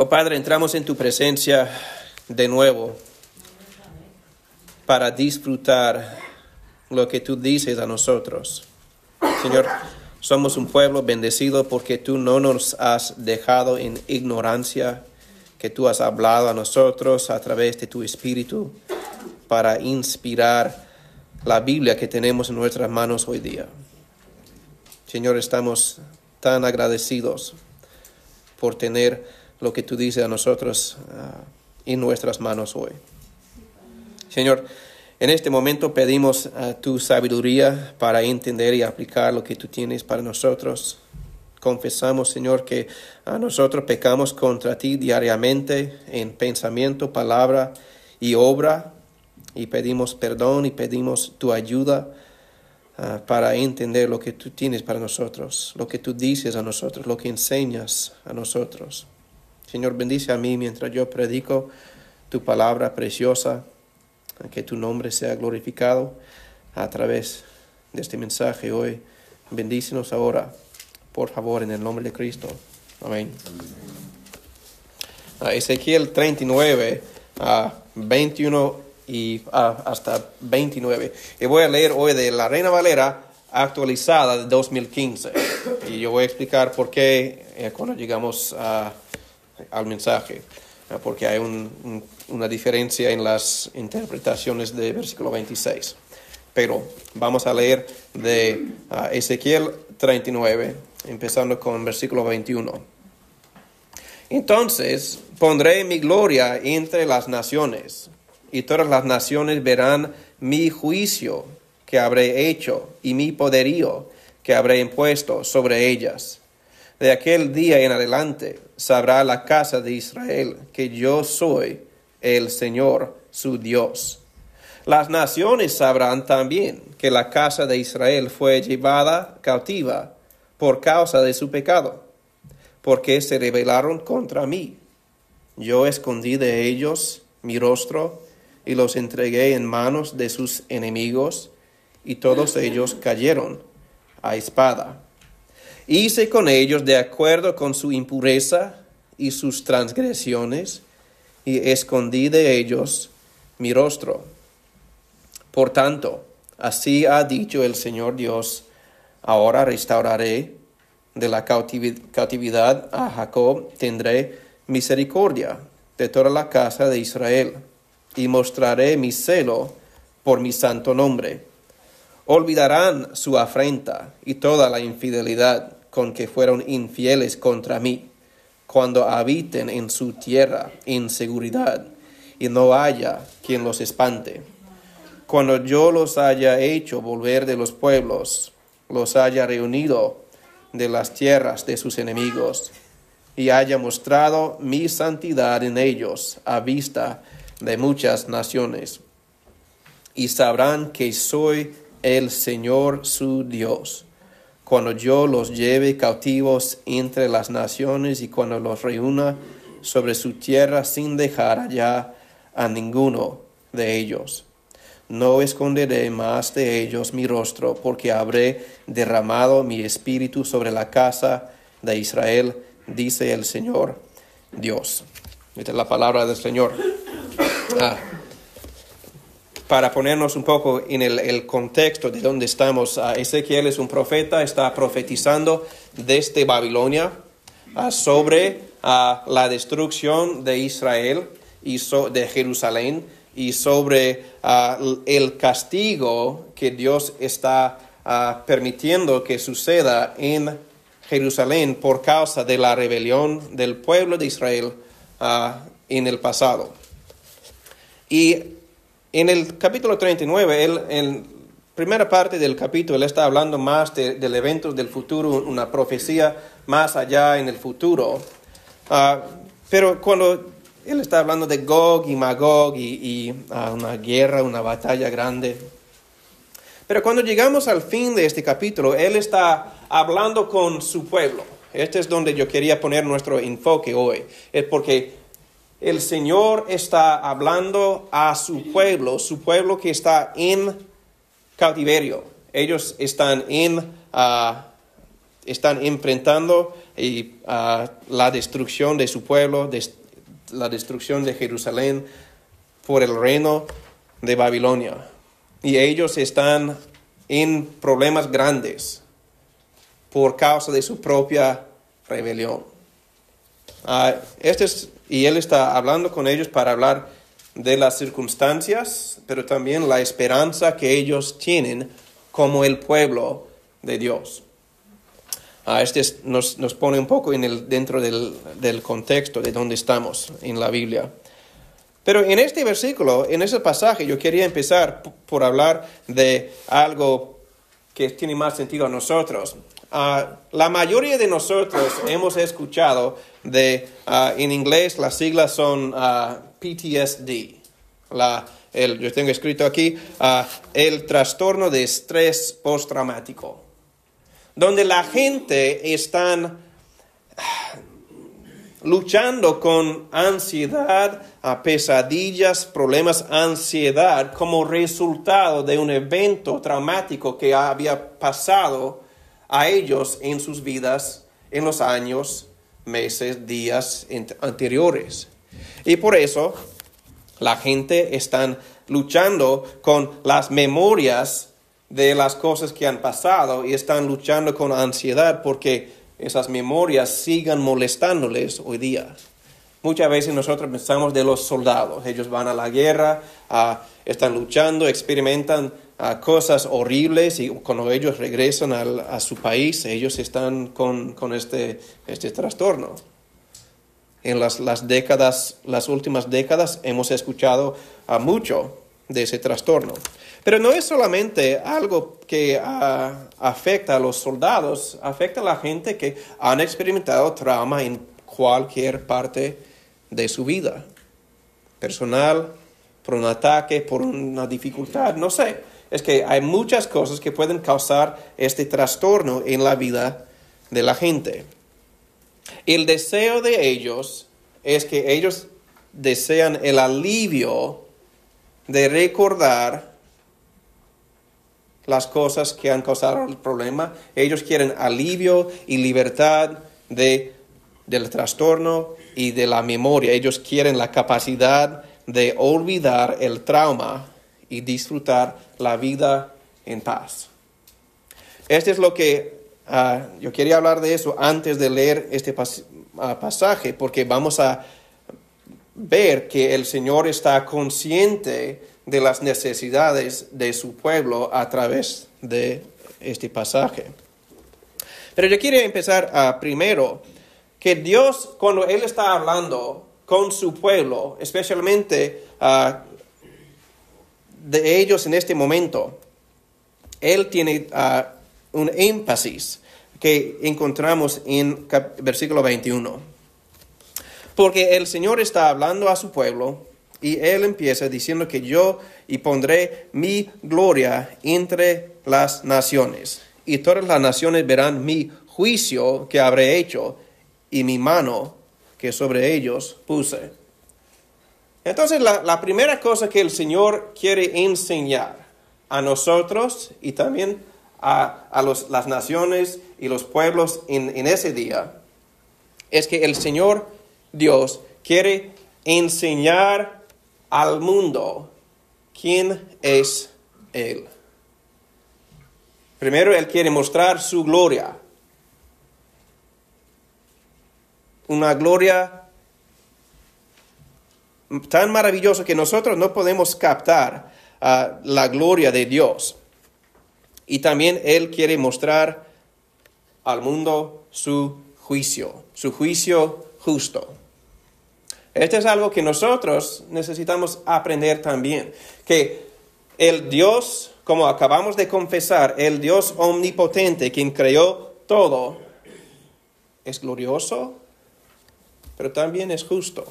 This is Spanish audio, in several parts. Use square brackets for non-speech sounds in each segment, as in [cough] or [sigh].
Oh Padre, entramos en tu presencia de nuevo para disfrutar lo que tú dices a nosotros. Señor, somos un pueblo bendecido porque tú no nos has dejado en ignorancia, que tú has hablado a nosotros a través de tu Espíritu para inspirar la Biblia que tenemos en nuestras manos hoy día. Señor, estamos tan agradecidos por tener lo que tú dices a nosotros ah, en nuestras manos hoy. Señor, en este momento pedimos tu sabiduría para entender y aplicar lo que tú tienes para nosotros. Confesamos, Señor, que a nosotros pecamos contra ti diariamente en pensamiento, palabra y obra, y pedimos perdón y pedimos tu ayuda ah, para entender lo que tú tienes para nosotros, lo que tú dices a nosotros, lo que enseñas a nosotros. Señor, bendice a mí mientras yo predico tu palabra preciosa, que tu nombre sea glorificado a través de este mensaje hoy. Bendícenos ahora, por favor, en el nombre de Cristo. Amén. Ezequiel 39, a 21 y hasta 29. Y voy a leer hoy de la Reina Valera actualizada de 2015. Y yo voy a explicar por qué eh, cuando llegamos a al mensaje, porque hay una diferencia en las interpretaciones del versículo 26. Pero vamos a leer de ah, Ezequiel 39, empezando con versículo 21. Entonces pondré mi gloria entre las naciones, y todas las naciones verán mi juicio que habré hecho y mi poderío que habré impuesto sobre ellas de aquel día en adelante sabrá la casa de Israel que yo soy el Señor su Dios. Las naciones sabrán también que la casa de Israel fue llevada cautiva por causa de su pecado, porque se rebelaron contra mí. Yo escondí de ellos mi rostro y los entregué en manos de sus enemigos, y todos ellos cayeron a espada. Hice con ellos de acuerdo con su impureza y sus transgresiones, y escondí de ellos mi rostro. Por tanto, así ha dicho el Señor Dios, ahora restauraré de la cautividad a Jacob, tendré misericordia de toda la casa de Israel, y mostraré mi celo por mi santo nombre. Olvidarán su afrenta y toda la infidelidad con que fueron infieles contra mí, cuando habiten en su tierra en seguridad, y no haya quien los espante. Cuando yo los haya hecho volver de los pueblos, los haya reunido de las tierras de sus enemigos, y haya mostrado mi santidad en ellos a vista de muchas naciones. Y sabrán que soy el Señor su Dios cuando yo los lleve cautivos entre las naciones y cuando los reúna sobre su tierra sin dejar allá a ninguno de ellos. No esconderé más de ellos mi rostro, porque habré derramado mi espíritu sobre la casa de Israel, dice el Señor Dios. Esta es la palabra del Señor. Ah para ponernos un poco en el, contexto de donde estamos, Ezequiel es un profeta, está profetizando desde Babilonia ah, sobre ah, la destrucción de Israel y de Jerusalén y sobre ah, el castigo que Dios está permitiendo que suceda en Jerusalén por causa de la rebelión del pueblo de Israel en el pasado. Y en el capítulo 39, él, en primera parte del capítulo, él está hablando más del evento del futuro, una profecía más allá en el futuro. Ah, pero cuando él está hablando de Gog y Magog y, ah, una guerra, una batalla grande. Pero cuando llegamos al fin de este capítulo, él está hablando con su pueblo. Este es donde yo quería poner nuestro enfoque hoy. Es porque el Señor está hablando a su pueblo, su pueblo que está en cautiverio. Ellos están en, ah, están enfrentando ah, la destrucción de su pueblo, la destrucción de Jerusalén por el reino de Babilonia. Y ellos están en problemas grandes por causa de su propia rebelión. Ah, este y él está hablando con ellos para hablar de las circunstancias, pero también la esperanza que ellos tienen como el pueblo de Dios. Ah, este nos, pone un poco en el, dentro del, del contexto de donde estamos en la Biblia. Pero en este versículo, en ese pasaje, yo quería empezar por hablar de algo que tiene más sentido a nosotros. Ah, la mayoría de nosotros hemos escuchado de, ah, en inglés las siglas son ah, PTSD. La, yo tengo escrito aquí el trastorno de estrés postraumático, donde la gente está luchando con ansiedad, pesadillas, problemas, ansiedad como resultado de un evento traumático que había pasado a ellos en sus vidas en los años, meses, días anteriores. Y por eso la gente está luchando con las memorias de las cosas que han pasado y están luchando con ansiedad porque esas memorias sigan molestándoles hoy día. Muchas veces nosotros pensamos de los soldados, ellos van a la guerra, ah, están luchando, experimentan cosas horribles y cuando ellos regresan a su país, ellos están con, este, este trastorno. En las, las, décadas, las últimas décadas hemos escuchado a mucho de ese trastorno. Pero no es solamente algo que afecta a los soldados, afecta a la gente que han experimentado trauma en cualquier parte de su vida. Personal, por un ataque, por una dificultad, no sé es que hay muchas cosas que pueden causar este trastorno en la vida de la gente. El deseo de ellos es que ellos desean el alivio de recordar las cosas que han causado el problema. Ellos quieren alivio y libertad de, del trastorno y de la memoria. Ellos quieren la capacidad de olvidar el trauma y disfrutar la vida en paz. Este es lo que ah, yo quería hablar de eso antes de leer este ah, pasaje, porque vamos a ver que el Señor está consciente de las necesidades de su pueblo a través de este pasaje. Pero yo quiero empezar uh, primero que Dios, cuando Él está hablando con su pueblo, especialmente de ellos en este momento, él tiene ah, un énfasis que encontramos en versículo 21. Porque el Señor está hablando a su pueblo y él empieza diciendo que yo y pondré mi gloria entre las naciones y todas las naciones verán mi juicio que habré hecho y mi mano que sobre ellos puse. Entonces, la, primera cosa que el Señor quiere enseñar a nosotros y también a, las naciones y los pueblos en, en ese día es que el Señor Dios quiere enseñar al mundo quién es Él. Primero, Él quiere mostrar su gloria. Una gloria tan maravilloso que nosotros no podemos captar ah, la gloria de Dios. Y también Él quiere mostrar al mundo su juicio, su juicio justo. Este es algo que nosotros necesitamos aprender también, que el Dios, como acabamos de confesar, el Dios omnipotente, quien creó todo, es glorioso, pero también es justo.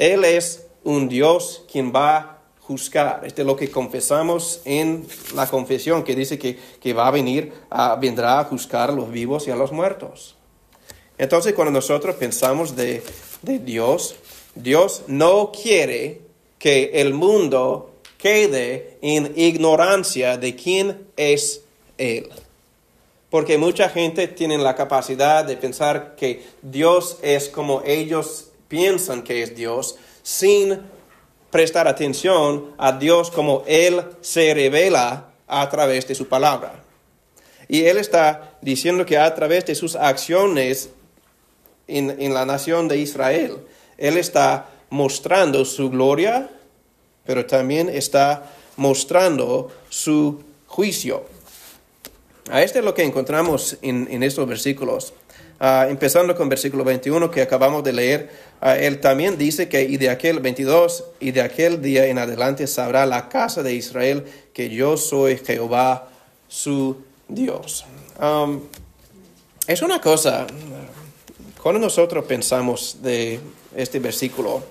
Él es un Dios quien va a juzgar. Este es lo que confesamos en la confesión, que dice que, va a venir, a, vendrá a juzgar a los vivos y a los muertos. Entonces, cuando nosotros pensamos de, de Dios, Dios no quiere que el mundo quede en ignorancia de quién es Él. Porque mucha gente tiene la capacidad de pensar que Dios es como ellos piensan que es Dios, sin prestar atención a Dios como Él se revela a través de su palabra. Y Él está diciendo que a través de sus acciones en, en la nación de Israel, Él está mostrando su gloria, pero también está mostrando su juicio. A este es lo que encontramos en, estos versículos. Ah, empezando con versículo 21 que acabamos de leer, ah, él también dice que y de aquel 22 y de aquel día en adelante sabrá la casa de Israel que yo soy Jehová su Dios. Es una cosa, cuando nosotros pensamos de este versículo,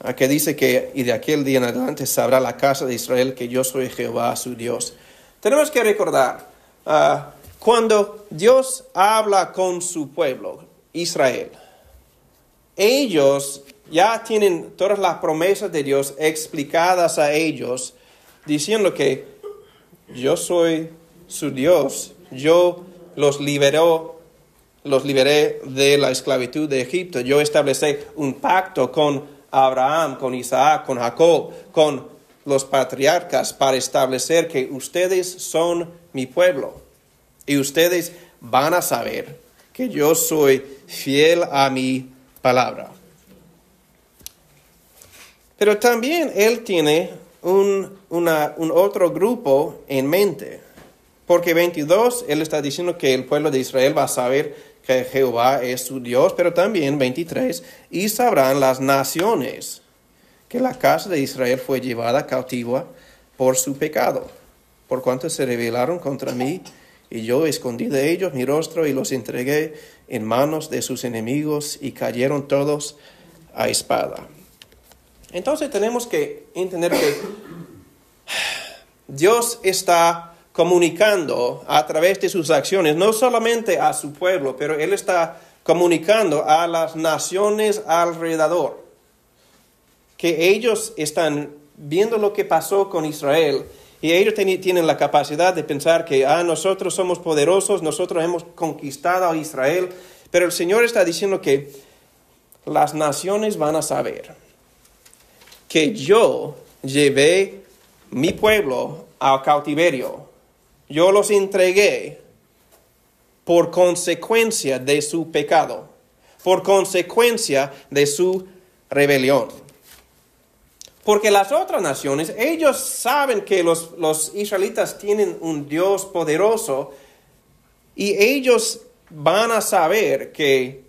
ah, que dice que y de aquel día en adelante sabrá la casa de Israel que yo soy Jehová su Dios. Tenemos que recordar, cuando Dios habla con su pueblo, Israel, ellos ya tienen todas las promesas de Dios explicadas a ellos, diciendo que yo soy su Dios, yo los liberó, los liberé de la esclavitud de Egipto, yo establecí un pacto con Abraham, con Isaac, con Jacob, con los patriarcas para establecer que ustedes son mi pueblo y ustedes van a saber que yo soy fiel a mi palabra. Pero también Él tiene un, un otro grupo en mente, porque 22, Él está diciendo que el pueblo de Israel va a saber que Jehová es su Dios, pero también 23, y sabrán las naciones que la casa de Israel fue llevada cautiva por su pecado, por cuanto se rebelaron contra mí, y yo escondí de ellos mi rostro y los entregué en manos de sus enemigos, y cayeron todos a espada. Entonces tenemos que entender que Dios está comunicando a través de sus acciones, no solamente a su pueblo, pero Él está comunicando a las naciones alrededor que ellos están viendo lo que pasó con Israel y ellos tienen la capacidad de pensar que ah, nosotros somos poderosos, nosotros hemos conquistado a Israel, pero el Señor está diciendo que las naciones van a saber que yo llevé mi pueblo al cautiverio, yo los entregué por consecuencia de su pecado, por consecuencia de su rebelión. Porque las otras naciones, ellos saben que los, los israelitas tienen un Dios poderoso y ellos van a saber que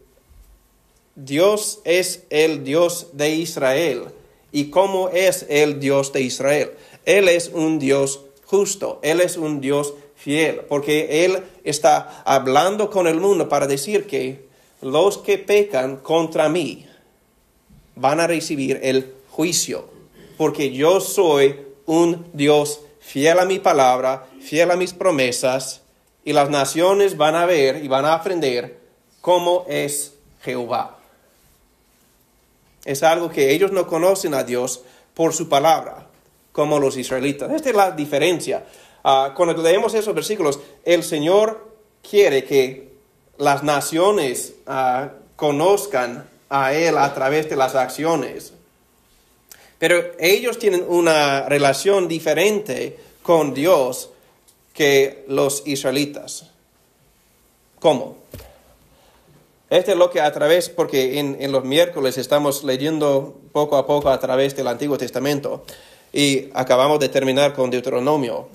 Dios es el Dios de Israel. ¿Y cómo es el Dios de Israel? Él es un Dios justo, Él es un Dios fiel, porque Él está hablando con el mundo para decir que los que pecan contra mí van a recibir el juicio porque yo soy un Dios fiel a mi palabra, fiel a mis promesas, y las naciones van a ver y van a aprender cómo es Jehová. Es algo que ellos no conocen a Dios por su palabra, como los israelitas. Esta es la diferencia. Ah, cuando leemos esos versículos, el Señor quiere que las naciones ah, conozcan a Él a través de las acciones. Pero ellos tienen una relación diferente con Dios que los israelitas. ¿Cómo? Este es lo que a través, porque en, los miércoles estamos leyendo poco a poco a través del Antiguo Testamento y acabamos de terminar con Deuteronomio.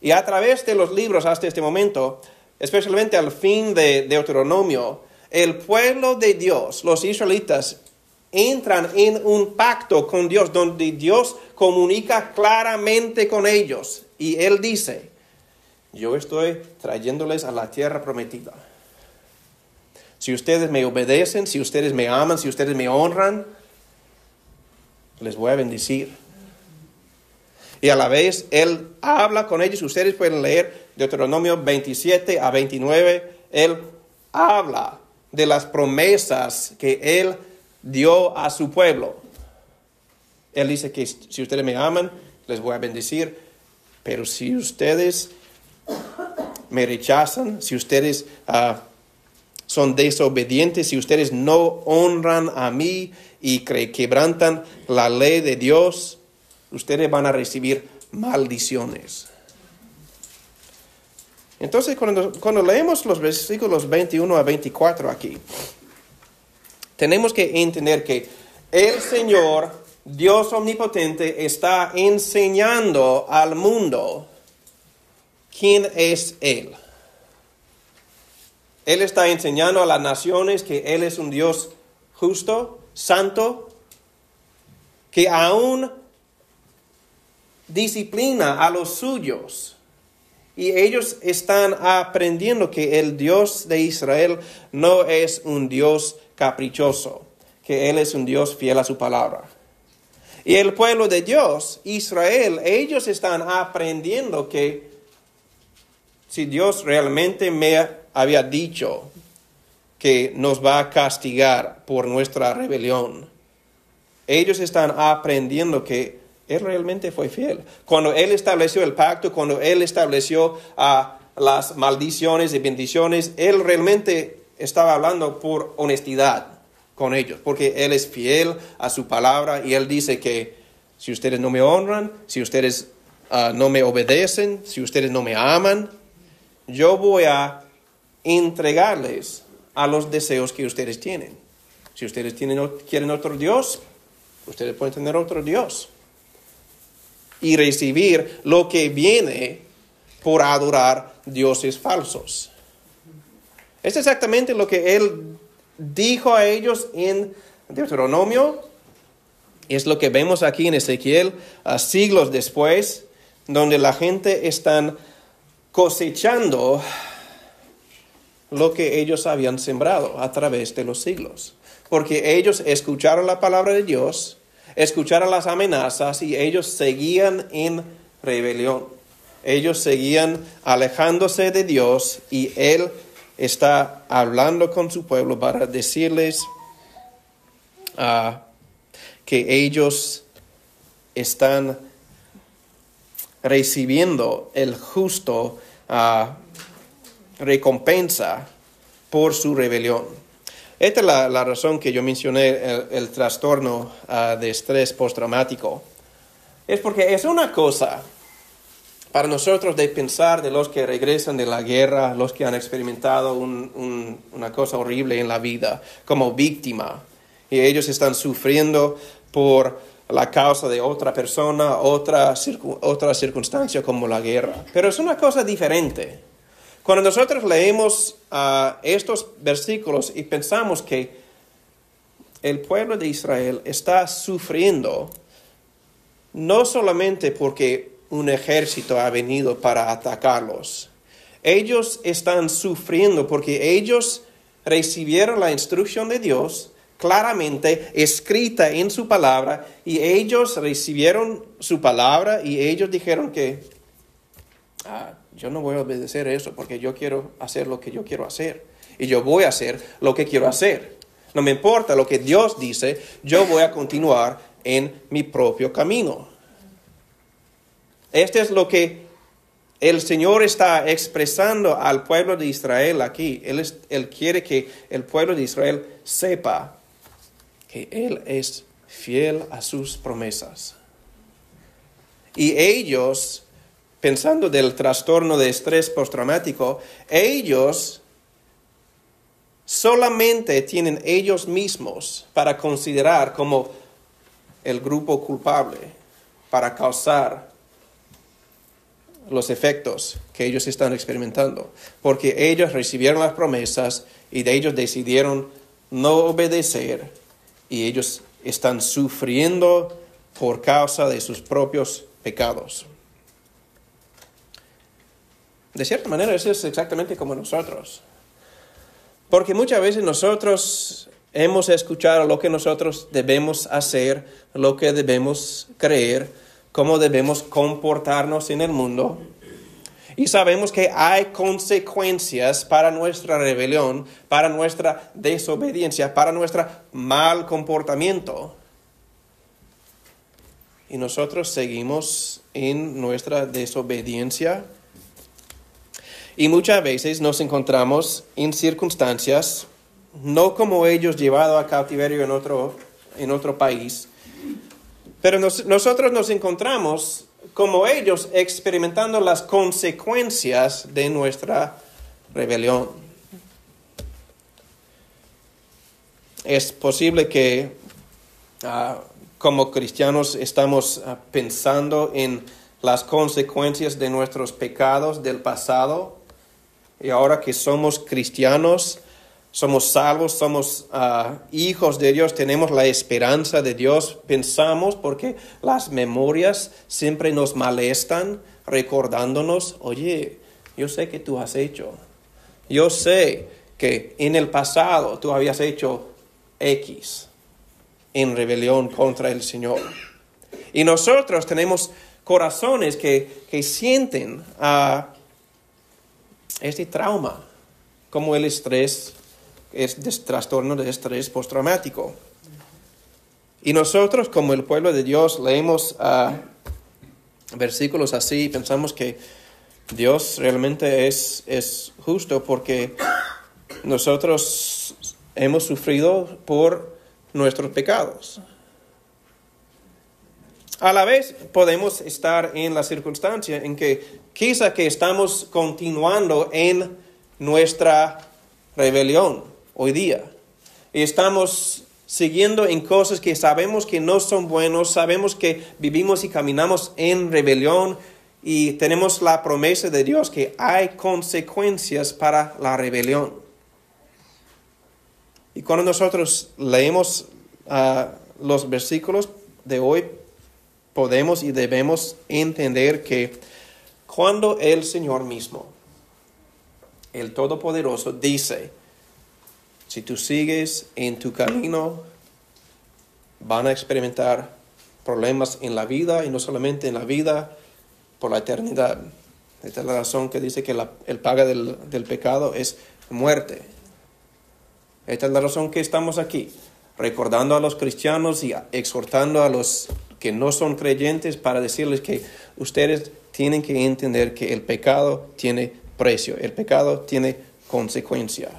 Y a través de los libros hasta este momento, especialmente al fin de Deuteronomio, el pueblo de Dios, los israelitas, entran en un pacto con Dios donde Dios comunica claramente con ellos y Él dice, yo estoy trayéndoles a la tierra prometida. Si ustedes me obedecen, si ustedes me aman, si ustedes me honran, les voy a bendecir. Y a la vez Él habla con ellos, ustedes pueden leer Deuteronomio 27 a 29, Él habla de las promesas que Él dio a su pueblo. Él dice que si ustedes me aman, les voy a bendecir, pero si ustedes me rechazan, si ustedes ah, son desobedientes, si ustedes no honran a mí y quebrantan la ley de Dios, ustedes van a recibir maldiciones. Entonces, cuando, cuando leemos los versículos 21 a 24 aquí, tenemos que entender que el Señor, Dios omnipotente, está enseñando al mundo quién es Él. Él está enseñando a las naciones que Él es un Dios justo, santo, que aún disciplina a los suyos. Y ellos están aprendiendo que el Dios de Israel no es un Dios caprichoso, que Él es un Dios fiel a su palabra. Y el pueblo de Dios, Israel, ellos están aprendiendo que si Dios realmente me había dicho que nos va a castigar por nuestra rebelión, ellos están aprendiendo que él realmente fue fiel. Cuando Él estableció el pacto, cuando Él estableció ah, las maldiciones y bendiciones, Él realmente estaba hablando por honestidad con ellos, porque Él es fiel a su palabra y Él dice que si ustedes no me honran, si ustedes ah, no me obedecen, si ustedes no me aman, yo voy a entregarles a los deseos que ustedes tienen. Si ustedes tienen, quieren otro Dios, ustedes pueden tener otro Dios y recibir lo que viene por adorar dioses falsos. Es exactamente lo que él dijo a ellos en Deuteronomio. Es lo que vemos aquí en Ezequiel siglos después, donde la gente están cosechando lo que ellos habían sembrado a través de los siglos. Porque ellos escucharon la palabra de Dios, escucharon las amenazas y ellos seguían en rebelión. Ellos seguían alejándose de Dios y Él está hablando con su pueblo para decirles ah, que ellos están recibiendo el justo ah, recompensa por su rebelión. Esta es la, razón que yo mencioné el, trastorno ah, de estrés postraumático. Es porque es una cosa para nosotros de pensar de los que regresan de la guerra, los que han experimentado una cosa horrible en la vida como víctima. Y ellos están sufriendo por la causa de otra persona, otra, otra circunstancia como la guerra. Pero es una cosa diferente. Cuando nosotros leemos ah, estos versículos y pensamos que el pueblo de Israel está sufriendo no solamente porque un ejército ha venido para atacarlos, ellos están sufriendo porque ellos recibieron la instrucción de Dios claramente escrita en su palabra y ellos recibieron su palabra y ellos dijeron que ah, yo no voy a obedecer eso porque yo quiero hacer lo que yo quiero hacer. Y yo voy a hacer lo que quiero hacer. No me importa lo que Dios dice, yo voy a continuar en mi propio camino. Este es lo que el Señor está expresando al pueblo de Israel aquí. Él, él quiere que el pueblo de Israel sepa que Él es fiel a sus promesas. Y ellos pensando del trastorno de estrés postraumático, ellos solamente tienen ellos mismos para considerar como el grupo culpable para causar los efectos que ellos están experimentando, porque ellos recibieron las promesas y de ellos decidieron no obedecer y ellos están sufriendo por causa de sus propios pecados. De cierta manera, eso es exactamente como nosotros. Porque muchas veces nosotros hemos escuchado lo que nosotros debemos hacer, lo que debemos creer, cómo debemos comportarnos en el mundo. Y sabemos que hay consecuencias para nuestra rebelión, para nuestra desobediencia, para nuestro mal comportamiento. Y nosotros seguimos en nuestra desobediencia Y muchas veces nos encontramos en circunstancias, no como ellos llevados a cautiverio en otro, en otro país, pero nosotros nos encontramos como ellos experimentando las consecuencias de nuestra rebelión. Es posible que ah, como cristianos estamos ah, pensando en las consecuencias de nuestros pecados del pasado y ahora que somos cristianos, somos salvos, somos ah, hijos de Dios, tenemos la esperanza de Dios, pensamos porque las memorias siempre nos molestan recordándonos, oye, yo sé que tú has hecho, yo sé que en el pasado tú habías hecho X en rebelión contra el Señor. Y nosotros tenemos corazones que, que sienten a este trauma, como el estrés, es de trastorno de estrés postraumático. Y nosotros, como el pueblo de Dios, leemos a versículos así y pensamos que Dios realmente es, es justo porque nosotros hemos sufrido por nuestros pecados. A la vez podemos estar en la circunstancia en que quizá que estamos continuando en nuestra rebelión hoy día. Estamos siguiendo en cosas que sabemos que no son buenos, sabemos que vivimos y caminamos en rebelión y tenemos la promesa de Dios que hay consecuencias para la rebelión. Y cuando nosotros leemos ah, los versículos de hoy, podemos y debemos entender que cuando el Señor mismo, el Todopoderoso, dice, si tú sigues en tu camino, van a experimentar problemas en la vida y no solamente en la vida, por la eternidad. Esta es la razón que dice que el paga del, del pecado es muerte. Esta es la razón que estamos aquí, recordando a los cristianos y exhortando a los que no son creyentes para decirles que ustedes tienen que entender que el pecado tiene precio, el pecado tiene consecuencia.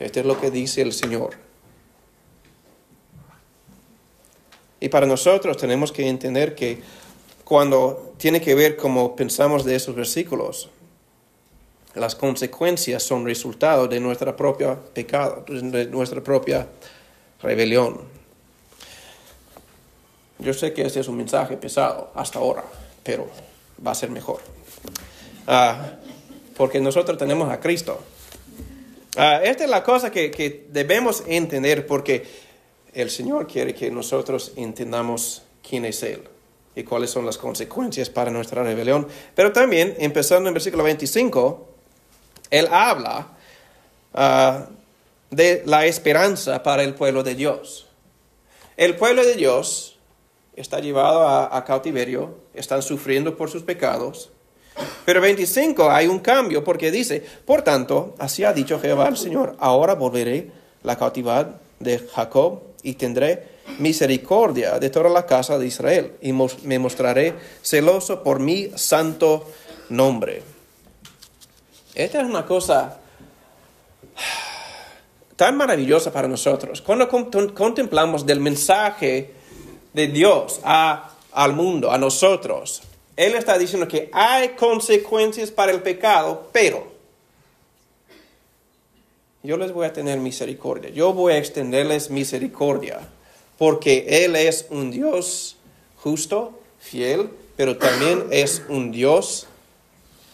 Esto es lo que dice el Señor. Y para nosotros tenemos que entender que cuando tiene que ver como pensamos de esos versículos, las consecuencias son resultado de nuestra propia pecado, de nuestra propia rebelión. Yo sé que este es un mensaje pesado hasta ahora, pero va a ser mejor. Ah, porque nosotros tenemos a Cristo. Ah, esta es la cosa que, debemos entender porque el Señor quiere que nosotros entendamos quién es Él y cuáles son las consecuencias para nuestra rebelión. Pero también, empezando en versículo 25, Él habla ah, de la esperanza para el pueblo de Dios. El pueblo de Dios está llevado a, cautiverio, están sufriendo por sus pecados. Pero 25 hay un cambio porque dice, por tanto, así ha dicho Jehová el Señor, ahora volveré la cautividad de Jacob y tendré misericordia de toda la casa de Israel y me mostraré celoso por mi santo nombre. Esta es una cosa tan maravillosa para nosotros. Cuando contemplamos del mensaje de Dios a, al mundo, a nosotros. Él está diciendo que hay consecuencias para el pecado, pero yo les voy a tener misericordia. Yo voy a extenderles misericordia, porque Él es un Dios justo, fiel, pero también es un Dios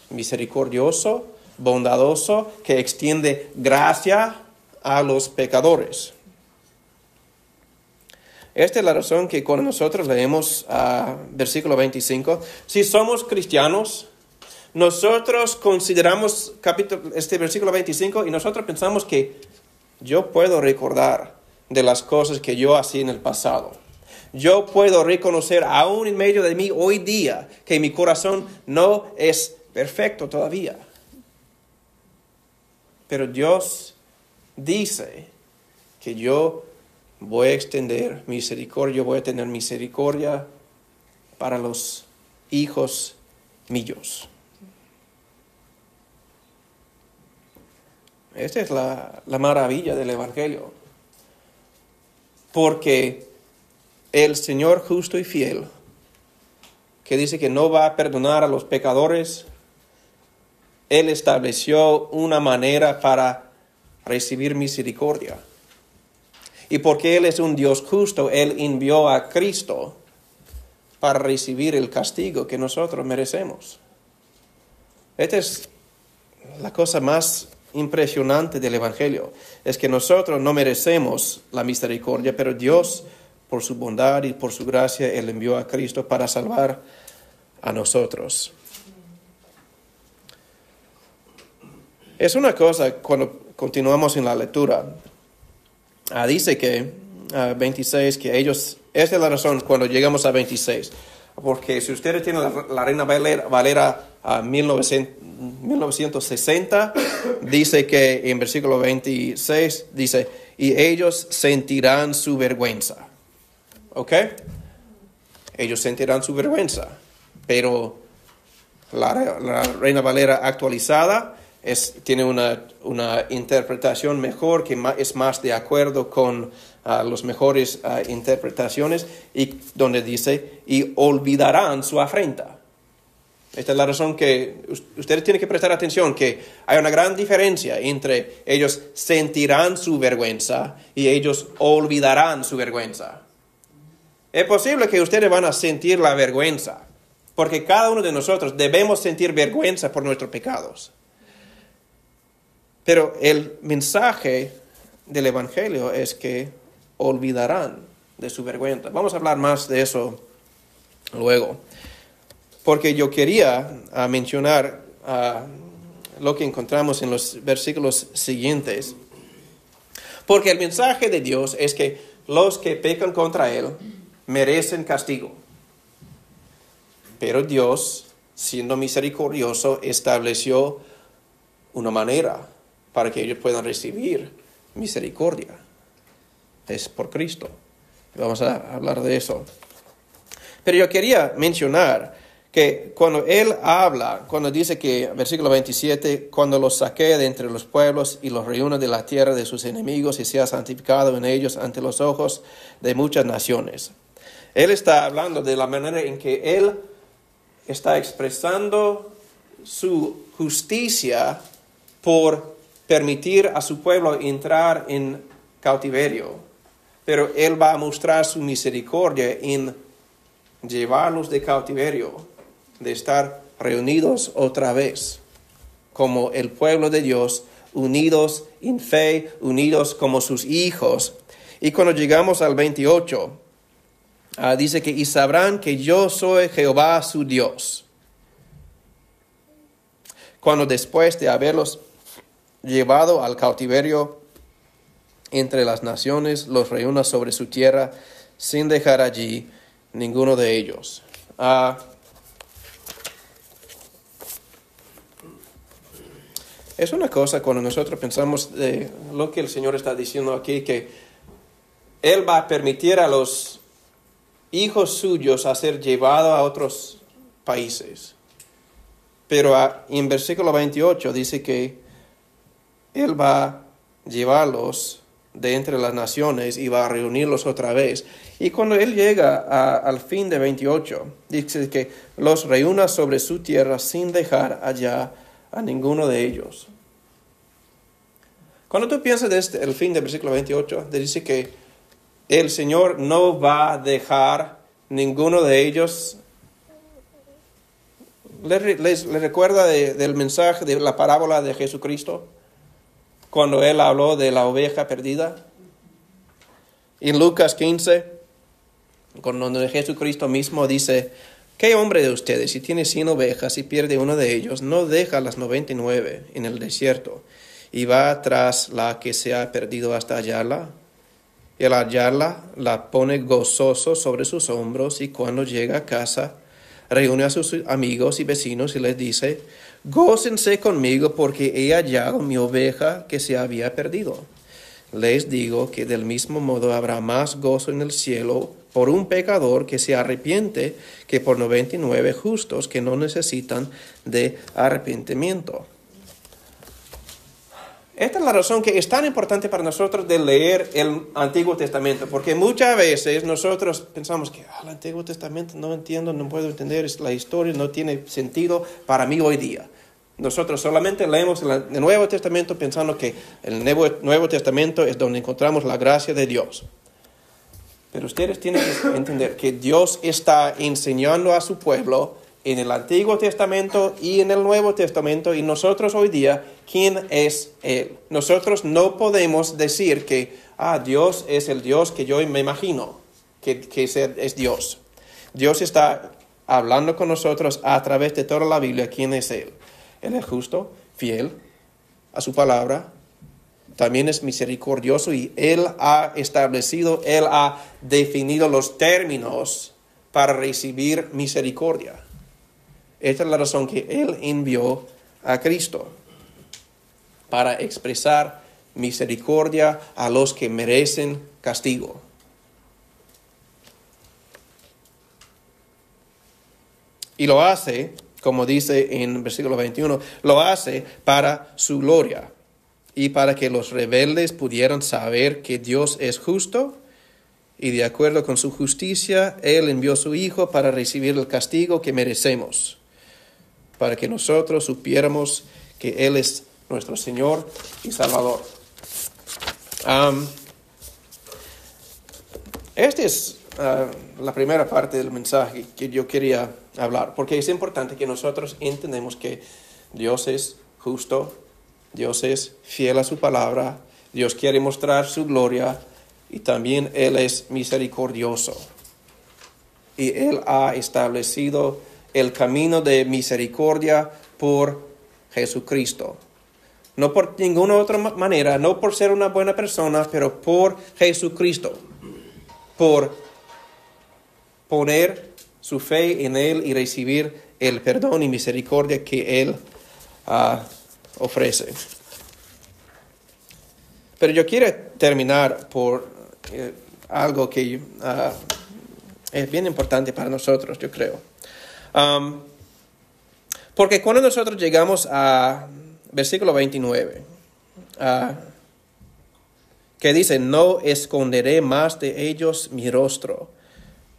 misericordioso, bondadoso, que extiende gracia a los pecadores. Esta es la razón que cuando nosotros leemos uh, versículo 25, si somos cristianos, nosotros consideramos capítulo, este versículo 25 y nosotros pensamos que yo puedo recordar de las cosas que yo hacía en el pasado. Yo puedo reconocer aún en medio de mí hoy día que mi corazón no es perfecto todavía. Pero Dios dice que yo voy a extender misericordia, voy a tener misericordia para los hijos míos. Esta es la, la maravilla del Evangelio. Porque el Señor justo y fiel, que dice que no va a perdonar a los pecadores, Él estableció una manera para recibir misericordia. Y porque Él es un Dios justo, Él envió a Cristo para recibir el castigo que nosotros merecemos. Esta es la cosa más impresionante del Evangelio. Es que nosotros no merecemos la misericordia, pero Dios, por su bondad y por su gracia, Él envió a Cristo para salvar a nosotros. Es una cosa cuando continuamos en la lectura. Ah, dice que 26, ah, que ellos, esta es la razón cuando llegamos a 26, porque si ustedes tienen la, Reina Valera, a 1960, dice que en versículo 26 dice, y ellos sentirán su vergüenza. ¿Ok? Ellos sentirán su vergüenza, pero la Reina Valera actualizada tiene una, interpretación mejor, que es más de acuerdo con uh, las mejores uh, interpretaciones, y donde dice, y olvidarán su afrenta. Esta es la razón que ustedes tienen que prestar atención, que hay una gran diferencia entre ellos sentirán su vergüenza y ellos olvidarán su vergüenza. Es posible que ustedes van a sentir la vergüenza, porque cada uno de nosotros debemos sentir vergüenza por nuestros pecados. Pero el mensaje del Evangelio es que olvidarán de su vergüenza. Vamos a hablar más de eso luego. Porque yo quería ah, mencionar ah, lo que encontramos en los versículos siguientes. Porque el mensaje de Dios es que los que pecan contra Él merecen castigo. Pero Dios, siendo misericordioso, estableció una manera para que ellos puedan recibir misericordia. Es por Cristo. Vamos a hablar de eso. Pero yo quería mencionar que cuando Él habla, cuando dice que, versículo 27, cuando los saque de entre los pueblos y los reúne de la tierra de sus enemigos y sea santificado en ellos ante los ojos de muchas naciones. Él está hablando de la manera en que Él está expresando su justicia por permitir a su pueblo entrar en cautiverio, pero Él va a mostrar su misericordia en llevarlos de cautiverio, de estar reunidos otra vez como el pueblo de Dios, unidos en fe, unidos como sus hijos. Y cuando llegamos al 28, ah, dice que y sabrán que yo soy Jehová su Dios. Cuando después de haberlos llevado al cautiverio entre las naciones, los reúna sobre su tierra, sin dejar allí ninguno de ellos. Ah, es una cosa cuando nosotros pensamos de lo que el Señor está diciendo aquí, que Él va a permitir a los hijos suyos a ser llevados a otros países. Pero en versículo 28 dice que él va a llevarlos de entre las naciones y va a reunirlos otra vez. Y cuando Él llega al fin de 28, dice que los reúna sobre su tierra sin dejar allá a ninguno de ellos. Cuando tú piensas de este, el fin del versículo 28, dice que el Señor no va a dejar ninguno de ellos. ¿Les, recuerda del mensaje de la parábola de Jesucristo? Cuando él habló de la oveja perdida. En Lucas 15, cuando Jesucristo mismo dice, ¿qué hombre de ustedes si tiene cien ovejas y pierde una de ellos, no deja las noventa y nueve en el desierto y va tras la que se ha perdido hasta hallarla? Y al hallarla la pone gozoso sobre sus hombros y cuando llega a casa reúne a sus amigos y vecinos y les dice, Gócense conmigo porque he hallado mi oveja que se había perdido. Les digo que del mismo modo habrá más gozo en el cielo por un pecador que se arrepiente que por noventa y nueve justos que no necesitan de arrepentimiento. Esta es la razón que es tan importante para nosotros de leer el Antiguo Testamento, porque muchas veces nosotros pensamos que ah, el Antiguo Testamento no entiendo, no puedo entender, la historia no tiene sentido para mí hoy día. Nosotros solamente leemos el Nuevo Testamento pensando que el Nuevo, Nuevo Testamento es donde encontramos la gracia de Dios. Pero ustedes tienen que [coughs] entender que Dios está enseñando a su pueblo en el Antiguo Testamento y en el Nuevo Testamento y nosotros hoy día, ¿quién es Él? Nosotros no podemos decir que, ah, Dios es el Dios que yo me imagino, que, que es Dios. Dios está hablando con nosotros a través de toda la Biblia, ¿quién es Él? Él es justo, fiel a su palabra, también es misericordioso y Él ha establecido, Él ha definido los términos para recibir misericordia. Esta es la razón que Él envió a Cristo, para expresar misericordia a los que merecen castigo. Y lo hace, como dice en versículo 21, lo hace para su gloria y para que los rebeldes pudieran saber que Dios es justo y de acuerdo con su justicia, Él envió a su Hijo para recibir el castigo que merecemos para que nosotros supiéramos que Él es nuestro Señor y Salvador. esta es ah, la primera parte del mensaje que yo quería hablar, porque es importante que nosotros entendamos que Dios es justo, Dios es fiel a su palabra, Dios quiere mostrar su gloria y también Él es misericordioso. Y Él ha establecido el camino de misericordia por Jesucristo. No por ninguna otra manera, no por ser una buena persona, pero por Jesucristo. Por poner su fe en Él y recibir el perdón y misericordia que Él ah, ofrece. Pero yo quiero terminar por eh, algo que ah, es bien importante para nosotros, yo creo. Porque cuando nosotros llegamos a versículo 29, uh, que dice, no esconderé más de ellos mi rostro,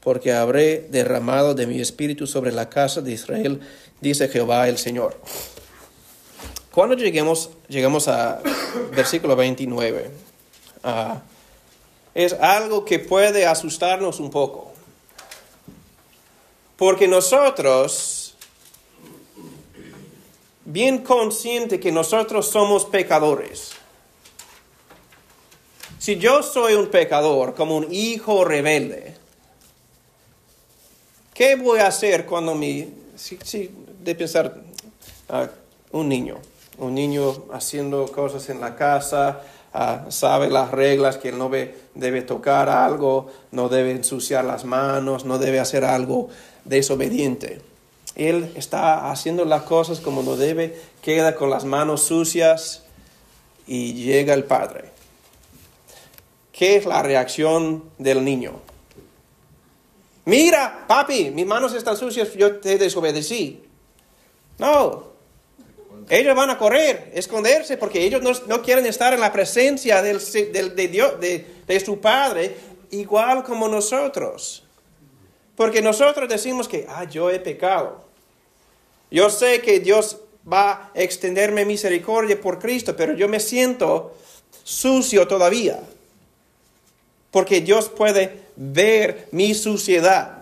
porque habré derramado de mi espíritu sobre la casa de Israel, dice Jehová el Señor. Cuando lleguemos, llegamos a versículo 29, uh, es algo que puede asustarnos un poco. Porque nosotros, bien consciente que nosotros somos pecadores, si yo soy un pecador, como un hijo rebelde, ¿qué voy a hacer cuando mi... Si, de pensar, uh, un niño, un niño haciendo cosas en la casa, ah, sabe las reglas, que él no debe tocar algo, no debe ensuciar las manos, no debe hacer algo desobediente. Él está haciendo las cosas como no debe, queda con las manos sucias y llega el padre. ¿Qué es la reacción del niño? Mira, papi, mis manos están sucias, yo te desobedecí. No, ellos van a correr, esconderse, porque ellos no, quieren estar en la presencia del, de, Dios, de, de su Padre, igual como nosotros. Porque nosotros decimos que, ah, yo he pecado. Yo sé que Dios va a extenderme misericordia por Cristo, pero yo me siento sucio todavía. Porque Dios puede ver mi suciedad.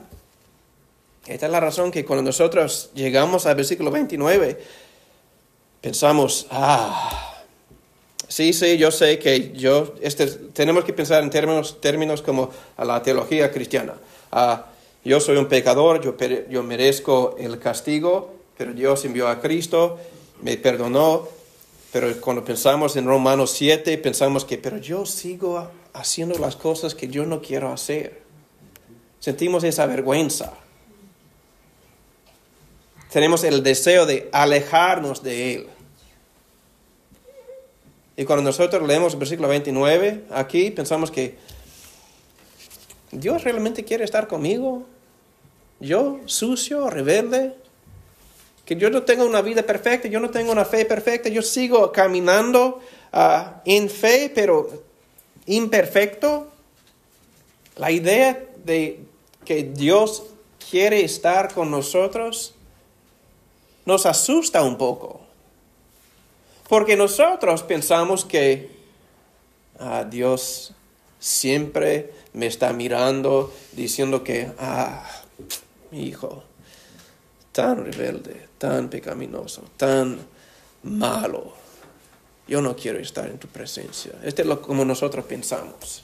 Esta es la razón que cuando nosotros llegamos al versículo 29, pensamos, ah, sí, sí, yo sé que yo, este, tenemos que pensar en términos, términos como a la teología cristiana. Ah, yo soy un pecador, yo, yo merezco el castigo, pero Dios envió a Cristo, me perdonó, pero cuando pensamos en Romanos 7, pensamos que, pero yo sigo haciendo las cosas que yo no quiero hacer. Sentimos esa vergüenza. Tenemos el deseo de alejarnos de Él. Y cuando nosotros leemos el versículo 29, aquí pensamos que Dios realmente quiere estar conmigo. Yo, sucio, rebelde, que yo no tengo una vida perfecta, yo no tengo una fe perfecta, yo sigo caminando ah, en fe, pero imperfecto. La idea de que Dios quiere estar con nosotros nos asusta un poco. Porque nosotros pensamos que ah, Dios siempre me está mirando, diciendo que, ah, mi hijo, tan rebelde, tan pecaminoso, tan malo, yo no quiero estar en tu presencia. Este es lo como nosotros pensamos.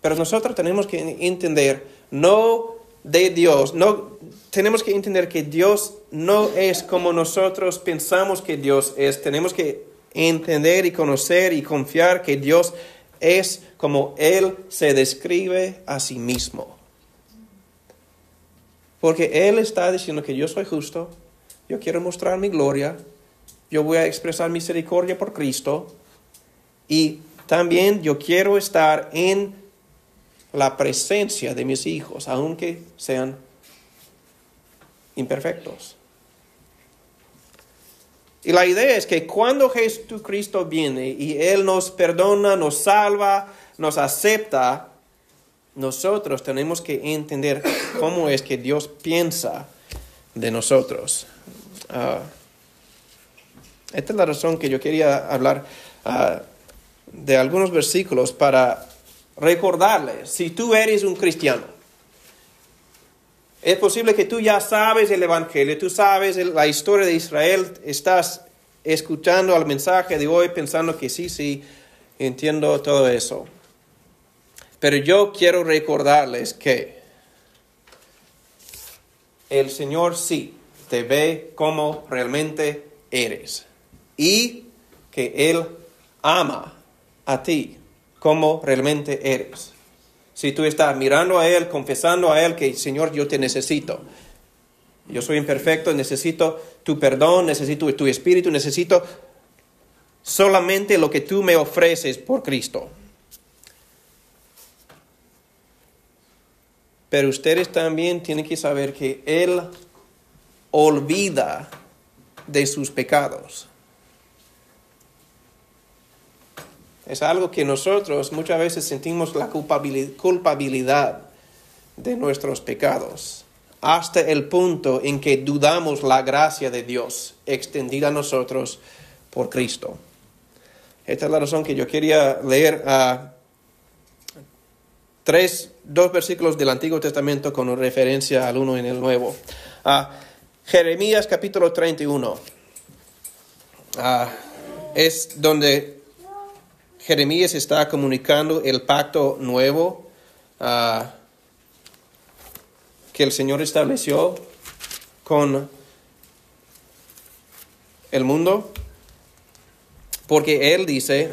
Pero nosotros tenemos que entender, no de Dios, no tenemos que entender que Dios no es como nosotros pensamos que Dios es. Tenemos que entender y conocer y confiar que Dios es como Él se describe a sí mismo. Porque Él está diciendo que yo soy justo, yo quiero mostrar mi gloria, yo voy a expresar misericordia por Cristo y también yo quiero estar en la presencia de mis hijos, aunque sean imperfectos. Y la idea es que cuando Jesucristo viene y Él nos perdona, nos salva, nos acepta, nosotros tenemos que entender cómo es que Dios piensa de nosotros. Ah, esta es la razón que yo quería hablar ah, de algunos versículos para recordarles, si tú eres un cristiano, es posible que tú ya sabes el Evangelio, tú sabes la historia de Israel, estás escuchando al mensaje de hoy pensando que sí, sí, entiendo todo eso. Pero yo quiero recordarles que el Señor sí te ve como realmente eres y que Él ama a ti como realmente eres. Si tú estás mirando a Él, confesando a Él que, Señor, yo te necesito. Yo soy imperfecto, necesito tu perdón, necesito tu espíritu, necesito solamente lo que tú me ofreces por Cristo. Pero ustedes también tienen que saber que Él olvida de sus pecados. Es algo que nosotros muchas veces sentimos la culpabilidad de nuestros pecados, hasta el punto en que dudamos la gracia de Dios extendida a nosotros por Cristo. Esta es la razón que yo quería leer a tres, dos versículos del Antiguo Testamento con referencia al uno en el Nuevo. a Jeremías capítulo 31. es donde Jeremías está comunicando el pacto nuevo ah, que el Señor estableció con el mundo. Porque Él dice,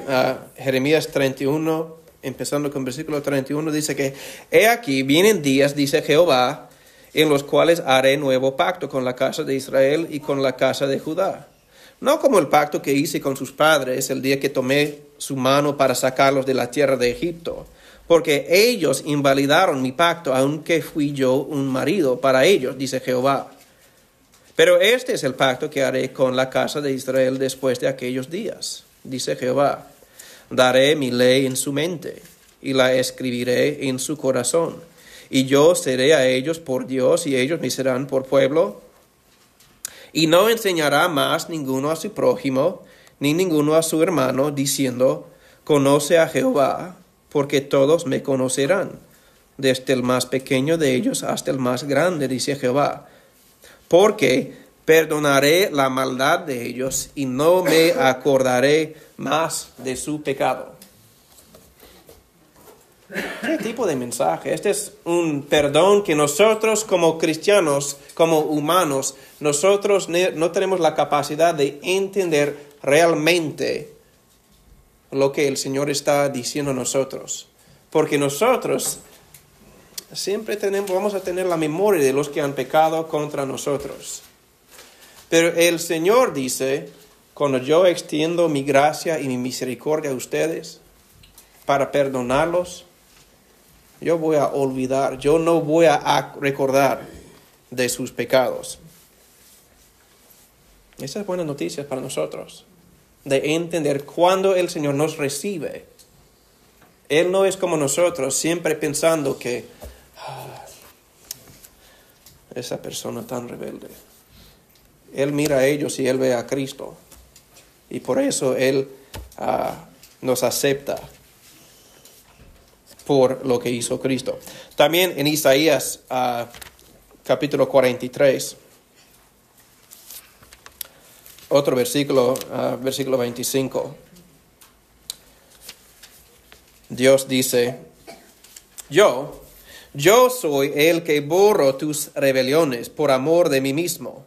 Jeremías 31, empezando con versículo 31, dice que, he aquí, vienen días, dice Jehová, en los cuales haré nuevo pacto con la casa de Israel y con la casa de Judá. No como el pacto que hice con sus padres el día que tomé su mano para sacarlos de la tierra de Egipto, porque ellos invalidaron mi pacto, aunque fui yo un marido para ellos, dice Jehová. Pero este es el pacto que haré con la casa de Israel después de aquellos días, dice Jehová. Daré mi ley en su mente y la escribiré en su corazón. Y yo seré a ellos por Dios y ellos me serán por pueblo. Y no enseñará más ninguno a su prójimo, ni ninguno a su hermano, diciendo, Conoce a Jehová, porque todos me conocerán, desde el más pequeño de ellos hasta el más grande, dice Jehová. Porque perdonaré la maldad de ellos y no me acordaré más de su pecado. ¿Qué tipo de mensaje? Este es un perdón que nosotros como cristianos, como humanos, nosotros no tenemos la capacidad de entender realmente lo que el Señor está diciendo a nosotros. Porque nosotros siempre tenemos, vamos a tener la memoria de los que han pecado contra nosotros. Pero el Señor dice, cuando yo extiendo mi gracia y mi misericordia a ustedes para perdonarlos, yo voy a olvidar, yo no voy a recordar de sus pecados. Esa es buena noticia para nosotros, de entender cuando el Señor nos recibe. Él no es como nosotros, siempre pensando que ah, esa persona tan rebelde. Él mira a ellos y Él ve a Cristo. Y por eso Él ah, nos acepta por lo que hizo Cristo. También en Isaías ah, capítulo 43, otro versículo, uh, versículo 25. Dios dice, yo, yo soy el que borro tus rebeliones por amor de mí mismo,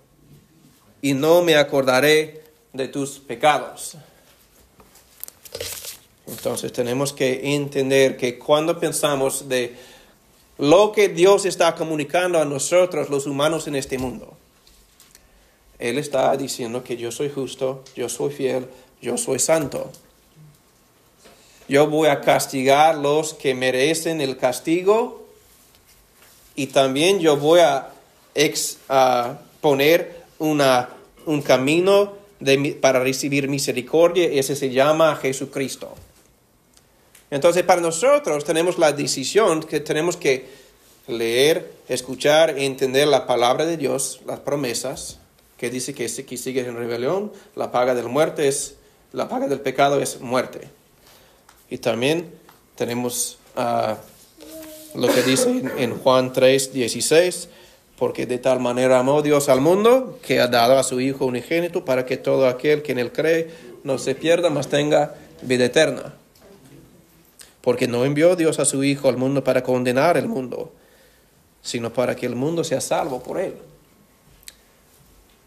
y no me acordaré de tus pecados. Entonces tenemos que entender que cuando pensamos de lo que Dios está comunicando a nosotros los humanos en este mundo, Él está diciendo que yo soy justo, yo soy fiel, yo soy santo. Yo voy a castigar los que merecen el castigo y también yo voy a, poner una, un camino para recibir misericordia, ese se llama Jesucristo. Entonces, para nosotros tenemos la decisión que tenemos que leer, escuchar, entender la palabra de Dios, las promesas, que dice que si sigues en rebelión, la paga del muerte es, la paga del pecado es muerte. Y también tenemos ah, lo que dice en, Juan 3, 16, porque de tal manera amó Dios al mundo que ha dado a su Hijo unigénito para que todo aquel que en él cree no se pierda, mas tenga vida eterna porque no envió Dios a su Hijo al mundo para condenar el mundo, sino para que el mundo sea salvo por él.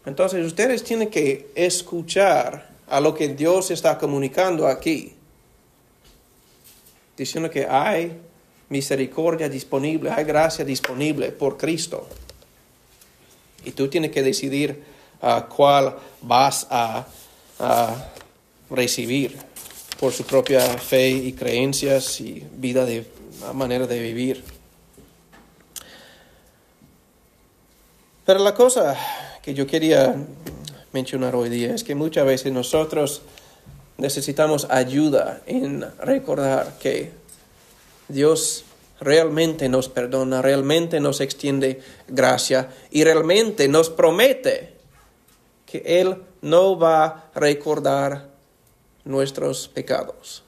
Entonces ustedes tienen que escuchar a lo que Dios está comunicando aquí, diciendo que hay misericordia disponible, hay gracia disponible por Cristo. Y tú tienes que decidir a cuál vas a recibir por su propia fe y creencias y vida de manera de vivir. Pero la cosa que yo quería mencionar hoy día es que muchas veces nosotros necesitamos ayuda en recordar que Dios realmente nos perdona, realmente nos extiende gracia y realmente nos promete que Él no va a recordar nuestros pecados.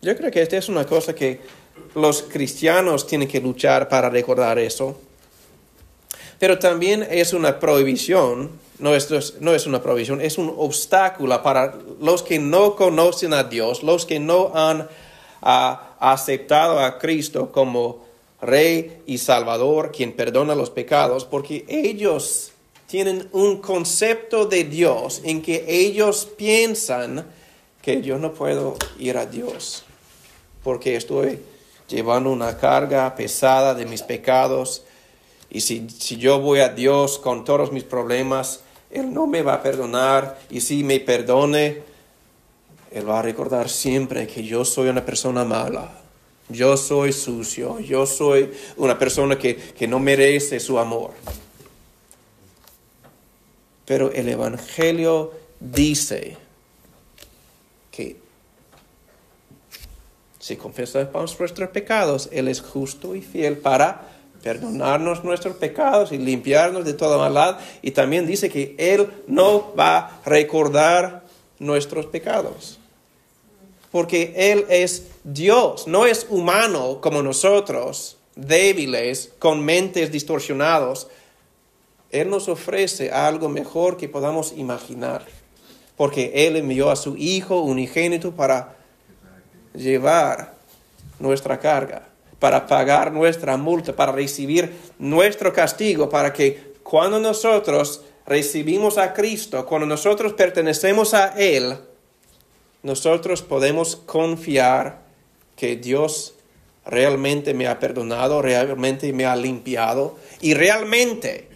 Yo creo que esta es una cosa que los cristianos tienen que luchar para recordar eso. Pero también es una prohibición, no es, no es una prohibición, es un obstáculo para los que no conocen a Dios, los que no han aceptado a Cristo como Rey y Salvador, quien perdona los pecados, porque ellos tienen un concepto de Dios en que ellos piensan que yo no puedo ir a Dios porque estoy llevando una carga pesada de mis pecados. Y si, si yo voy a Dios con todos mis problemas, Él no me va a perdonar. Y si me perdone, Él va a recordar siempre que yo soy una persona mala. Yo soy sucio, yo soy una persona que, que no merece su amor. Pero el Evangelio dice que si confesamos nuestros pecados, Él es justo y fiel para perdonarnos nuestros pecados y limpiarnos de toda maldad. Y también dice que Él no va a recordar nuestros pecados. Porque Él es Dios, no es humano como nosotros, débiles, con mentes distorsionados. Él nos ofrece algo mejor que podamos imaginar, porque Él envió a su Hijo unigénito para llevar nuestra carga, para pagar nuestra multa, para recibir nuestro castigo, para que cuando nosotros recibimos a Cristo, cuando nosotros pertenecemos a Él, nosotros podemos confiar que Dios realmente me ha perdonado, realmente me ha limpiado y realmente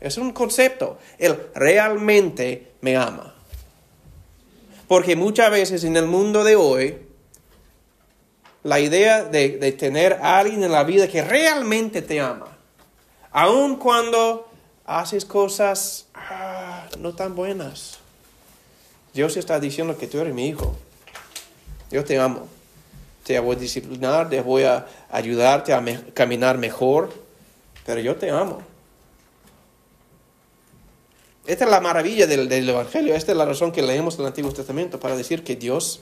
es un concepto. Él realmente me ama. Porque muchas veces en el mundo de hoy, la idea de, tener a alguien en la vida que realmente te ama, Aun cuando haces cosas ah, no tan buenas. Dios está diciendo que tú eres mi hijo. Yo te amo. Te voy a disciplinar, te voy a ayudarte a caminar mejor, pero yo te amo. Esta es la maravilla del, Evangelio, esta es la razón que leemos el Antiguo Testamento para decir que Dios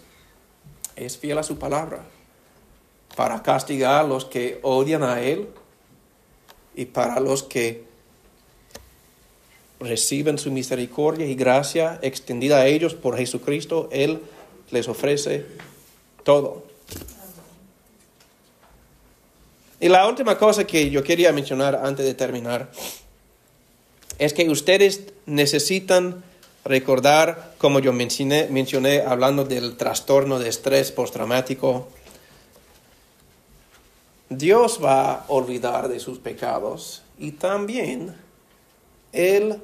es fiel a su palabra, para castigar a los que odian a Él y para los que reciben su misericordia y gracia extendida a ellos por Jesucristo, Él les ofrece todo. Y la última cosa que yo quería mencionar antes de terminar es que ustedes necesitan recordar, como yo mencioné, mencioné hablando del trastorno de estrés postraumático, Dios va a olvidar de sus pecados y también Él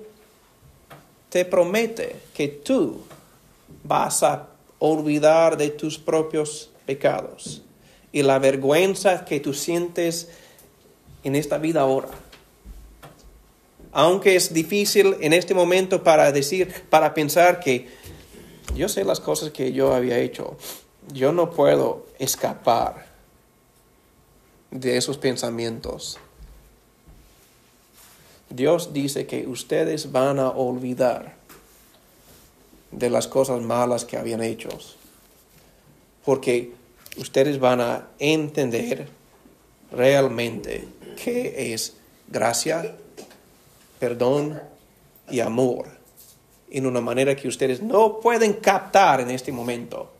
te promete que tú vas a olvidar de tus propios pecados y la vergüenza que tú sientes en esta vida ahora. Aunque es difícil en este momento para decir, para pensar que yo sé las cosas que yo había hecho, yo no puedo escapar de esos pensamientos. Dios dice que ustedes van a olvidar de las cosas malas que habían hecho. Porque ustedes van a entender realmente qué es gracia, perdón y amor en una manera que ustedes no pueden captar en este momento.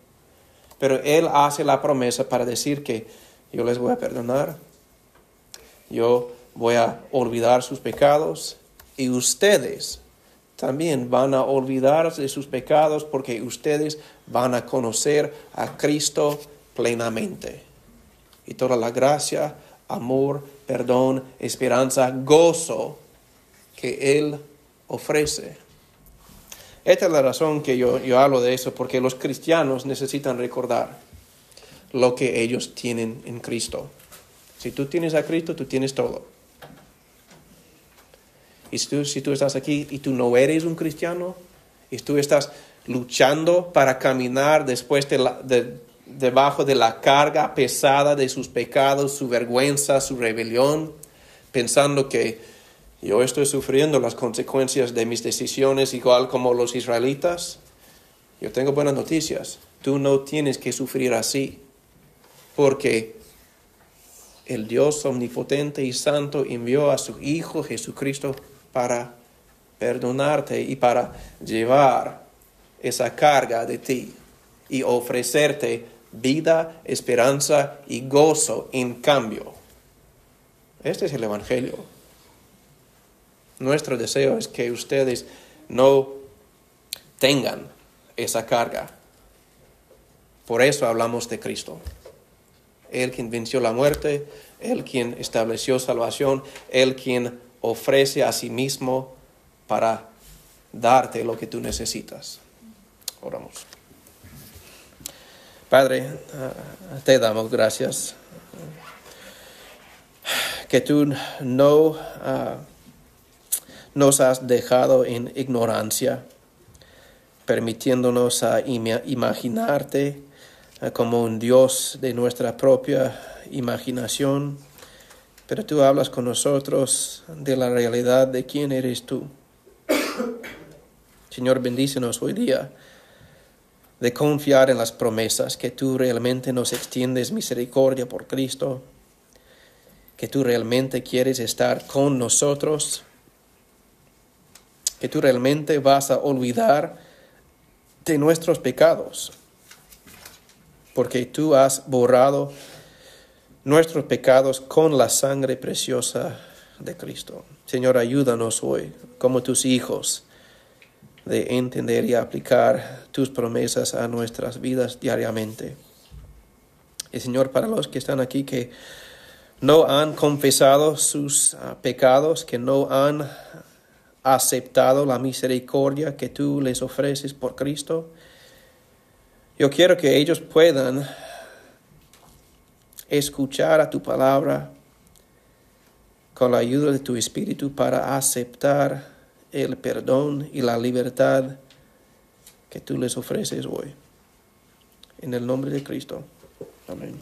Pero Él hace la promesa para decir que yo les voy a perdonar, yo voy a olvidar sus pecados y ustedes también van a olvidarse de sus pecados porque ustedes van a conocer a Cristo plenamente. Y toda la gracia, amor, perdón, esperanza, gozo que Él ofrece. Esta es la razón que yo, yo hablo de eso, porque los cristianos necesitan recordar lo que ellos tienen en Cristo. Si tú tienes a Cristo, tú tienes todo. Y si tú, si tú estás aquí y tú no eres un cristiano, y tú estás luchando para caminar después de, la, de debajo de la carga pesada de sus pecados, su vergüenza, su rebelión, pensando que yo estoy sufriendo las consecuencias de mis decisiones igual como los israelitas, yo tengo buenas noticias. Tú no tienes que sufrir así, porque el Dios omnipotente y santo envió a su Hijo Jesucristo para perdonarte y para llevar esa carga de ti y ofrecerte vida, esperanza y gozo en cambio. Este es el Evangelio. Nuestro deseo es que ustedes no tengan esa carga. Por eso hablamos de Cristo. Él quien venció la muerte, Él quien estableció salvación, Él quien ofrece a sí mismo para darte lo que tú necesitas. Oramos. Padre, ah, te damos gracias que tú no ah, nos has dejado en ignorancia, permitiéndonos a imaginarte ah, como un Dios de nuestra propia imaginación pero tú hablas con nosotros de la realidad de quién eres tú. Señor, bendícenos hoy día de confiar en las promesas, que tú realmente nos extiendes misericordia por Cristo, que tú realmente quieres estar con nosotros, que tú realmente vas a olvidar de nuestros pecados, porque tú has borrado nuestros pecados con la sangre preciosa de Cristo. Señor, ayúdanos hoy, como tus hijos, de entender y aplicar tus promesas a nuestras vidas diariamente. Y Señor, para los que están aquí que no han confesado sus ah, pecados, que no han aceptado la misericordia que tú les ofreces por Cristo, yo quiero que ellos puedan escuchar a tu palabra con la ayuda de tu Espíritu para aceptar el perdón y la libertad que tú les ofreces hoy. En el nombre de Cristo. Amén.